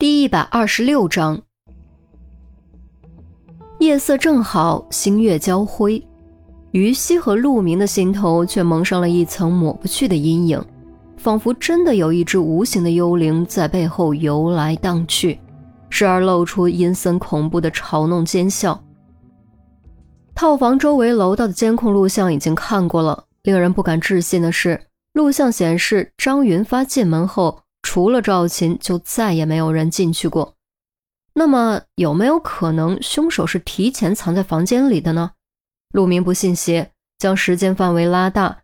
第一百二十六章，夜色正好，星月交辉，于西和陆明的心头却蒙上了一层抹不去的阴影，仿佛真的有一只无形的幽灵在背后游来荡去，时而露出阴森恐怖的嘲弄奸笑。套房周围楼道的监控录像已经看过了，令人不敢置信的是，录像显示张云发进门后。除了赵琴，就再也没有人进去过。那么，有没有可能凶手是提前藏在房间里的呢？陆明不信邪，将时间范围拉大，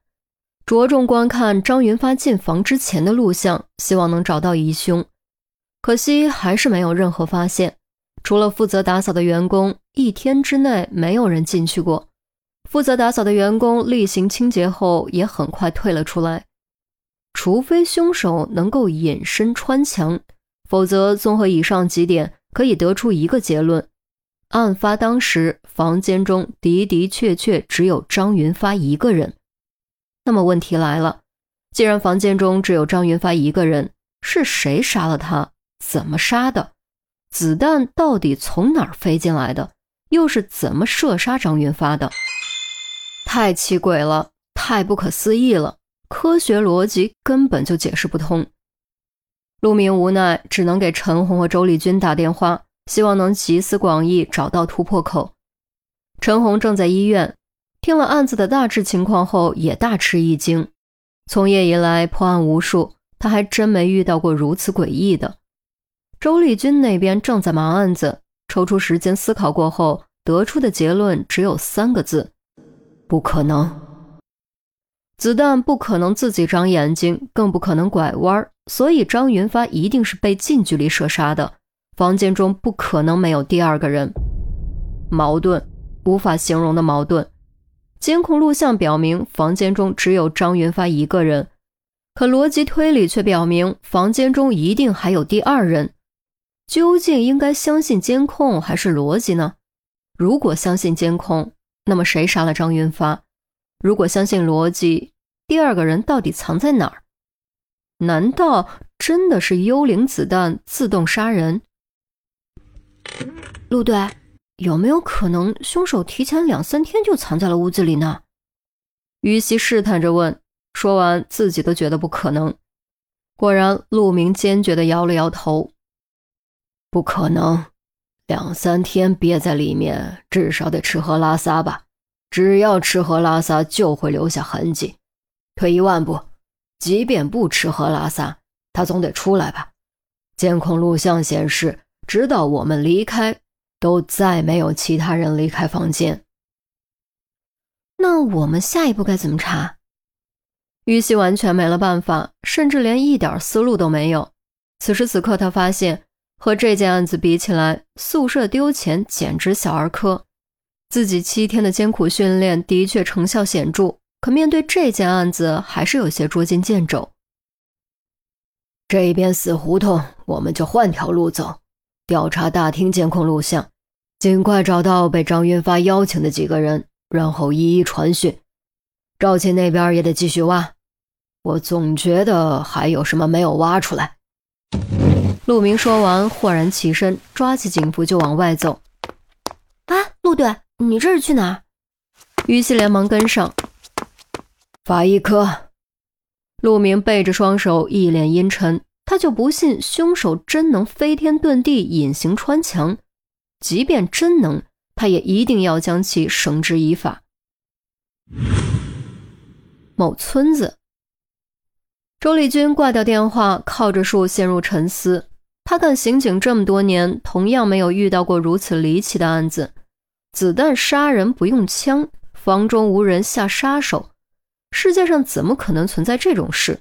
着重观看张云发进房之前的录像，希望能找到疑凶。可惜还是没有任何发现。除了负责打扫的员工，一天之内没有人进去过。负责打扫的员工例行清洁后，也很快退了出来。除非凶手能够隐身穿墙，否则综合以上几点，可以得出一个结论：案发当时房间中的的确确只有张云发一个人。那么问题来了，既然房间中只有张云发一个人，是谁杀了他？怎么杀的？子弹到底从哪儿飞进来的？又是怎么射杀张云发的？太奇诡了，太不可思议了！科学逻辑根本就解释不通，陆明无奈，只能给陈红和周丽君打电话，希望能集思广益，找到突破口。陈红正在医院，听了案子的大致情况后，也大吃一惊。从业以来破案无数，他还真没遇到过如此诡异的。周丽君那边正在忙案子，抽出时间思考过后，得出的结论只有三个字：不可能。子弹不可能自己长眼睛，更不可能拐弯，所以张云发一定是被近距离射杀的。房间中不可能没有第二个人，矛盾，无法形容的矛盾。监控录像表明房间中只有张云发一个人，可逻辑推理却表明房间中一定还有第二人。究竟应该相信监控还是逻辑呢？如果相信监控，那么谁杀了张云发？如果相信逻辑，第二个人到底藏在哪儿？难道真的是幽灵子弹自动杀人？陆队，有没有可能凶手提前两三天就藏在了屋子里呢？于西试探着问。说完，自己都觉得不可能。果然，陆明坚决地摇了摇头：“不可能，两三天憋在里面，至少得吃喝拉撒吧。”只要吃喝拉撒，就会留下痕迹。退一万步，即便不吃喝拉撒，他总得出来吧？监控录像显示，直到我们离开，都再没有其他人离开房间。那我们下一步该怎么查？于西完全没了办法，甚至连一点思路都没有。此时此刻，他发现和这件案子比起来，宿舍丢钱简直小儿科。自己七天的艰苦训练的确成效显著，可面对这件案子还是有些捉襟见肘。这边死胡同，我们就换条路走，调查大厅监控录像，尽快找到被张云发邀请的几个人，然后一一传讯。赵琴那边也得继续挖，我总觉得还有什么没有挖出来。陆明说完，豁然起身，抓起警服就往外走。啊，陆队！你这是去哪儿？于西连忙跟上。法医科，陆明背着双手，一脸阴沉。他就不信凶手真能飞天遁地、隐形穿墙。即便真能，他也一定要将其绳之以法。某村子，周丽君挂掉电话，靠着树陷入沉思。他干刑警这么多年，同样没有遇到过如此离奇的案子。子弹杀人不用枪，房中无人下杀手，世界上怎么可能存在这种事？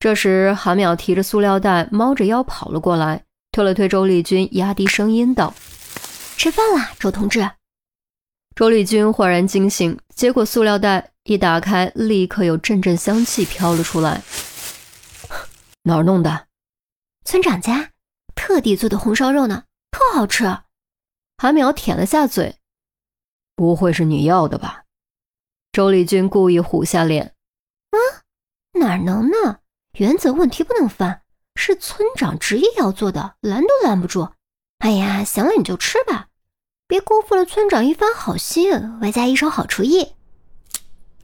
这时，韩淼提着塑料袋，猫着腰跑了过来，推了推周丽君，压低声音道：“吃饭啦，周同志。”周丽君焕然惊醒，接过塑料袋，一打开，立刻有阵阵香气飘了出来。哪儿弄的？村长家特地做的红烧肉呢，特好吃。韩淼舔了下嘴，不会是你要的吧？周丽君故意虎下脸，啊，哪能呢？原则问题不能犯，是村长执意要做的，拦都拦不住。哎呀，行了，你就吃吧，别辜负了村长一番好心，外加一手好厨艺。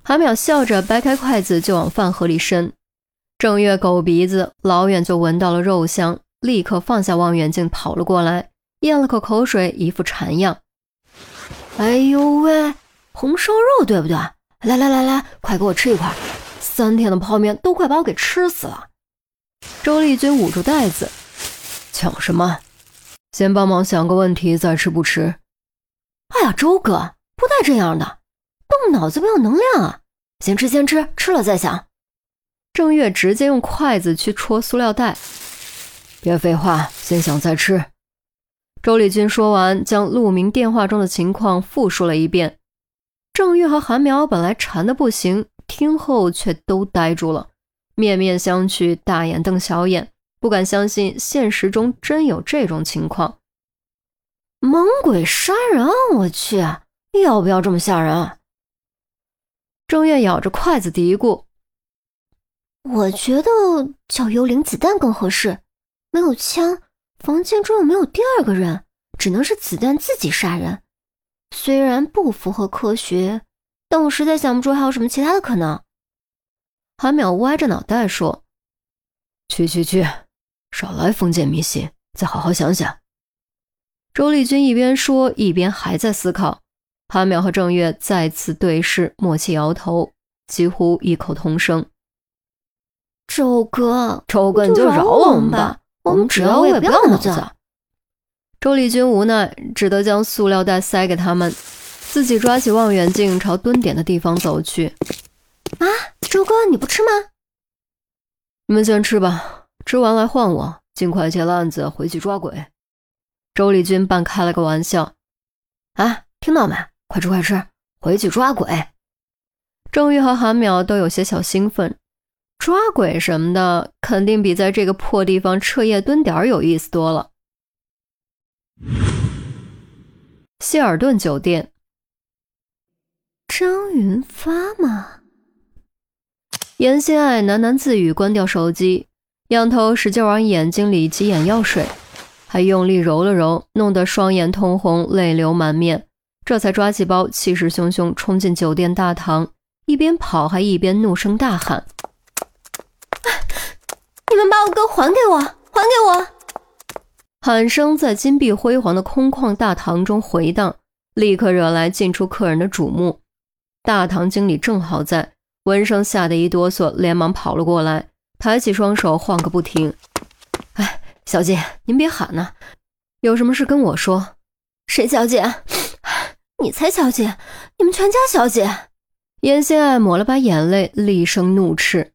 韩淼笑着掰开筷子就往饭盒里伸。正月狗鼻子老远就闻到了肉香，立刻放下望远镜跑了过来，咽了口口水，一副馋样。哎呦喂，红烧肉对不对？来来来来，快给我吃一块！三天的泡面都快把我给吃死了。周丽君捂住袋子，抢什么？先帮忙想个问题再吃不吃？哎呀，周哥不带这样的，动脑子没有能量啊！先吃先吃，吃了再想。郑月直接用筷子去戳塑料袋，别废话，先想再吃。周丽君说完，将陆明电话中的情况复述了一遍。郑月和韩苗本来馋的不行，听后却都呆住了，面面相觑，大眼瞪小眼。不敢相信现实中真有这种情况，猛鬼杀人！我去，要不要这么吓人？郑月咬着筷子嘀咕：“我觉得叫幽灵子弹更合适，没有枪，房间中又没有第二个人，只能是子弹自己杀人。虽然不符合科学，但我实在想不出还有什么其他的可能。”韩淼歪着脑袋说：“去去去！”少来封建迷信，再好好想想。周丽君一边说，一边还在思考。韩淼和郑月再次对视，默契摇头，几乎异口同声：“周哥，周哥，你就饶我们吧，我们只要也不要脑子。”周丽君无奈，只得将塑料袋塞给他们，自己抓起望远镜朝蹲点的地方走去。“啊，周哥，你不吃吗？你们先吃吧。”吃完来换我，尽快结了案子回去抓鬼。周丽君半开了个玩笑，啊，听到没？快吃快吃，回去抓鬼。郑玉和韩淼都有些小兴奋，抓鬼什么的，肯定比在这个破地方彻夜蹲点有意思多了。希尔顿酒店，张云发吗？严心爱喃喃自语，关掉手机。仰头使劲往眼睛里挤眼药水，还用力揉了揉，弄得双眼通红，泪流满面。这才抓起包，气势汹汹冲进酒店大堂，一边跑还一边怒声大喊：“你们把我哥还给我！还给我！”喊声在金碧辉煌的空旷大堂中回荡，立刻惹来进出客人的瞩目。大堂经理正好在，闻声吓得一哆嗦，连忙跑了过来。抬起双手晃个不停，哎，小姐，您别喊呐，有什么事跟我说。谁小姐？你才小姐！你们全家小姐！严心爱抹了把眼泪，厉声怒斥：“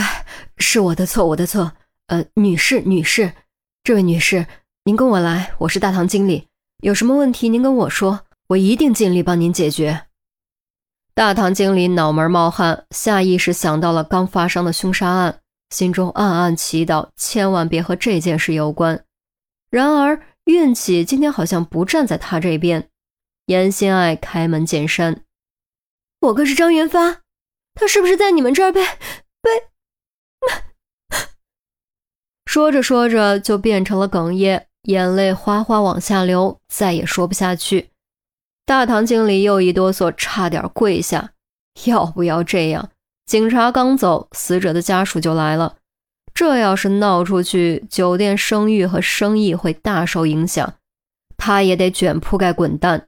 哎，是我的错，我的错。呃，女士，女士，这位女士，您跟我来，我是大堂经理，有什么问题您跟我说，我一定尽力帮您解决。”大堂经理脑门冒汗，下意识想到了刚发生的凶杀案，心中暗暗祈祷，千万别和这件事有关。然而运气今天好像不站在他这边。严心爱开门见山：“我哥是张元发，他是不是在你们这儿被被？”说着说着就变成了哽咽，眼泪哗哗往下流，再也说不下去。大堂经理又一哆嗦，差点跪下。要不要这样？警察刚走，死者的家属就来了。这要是闹出去，酒店声誉和生意会大受影响。他也得卷铺盖滚蛋。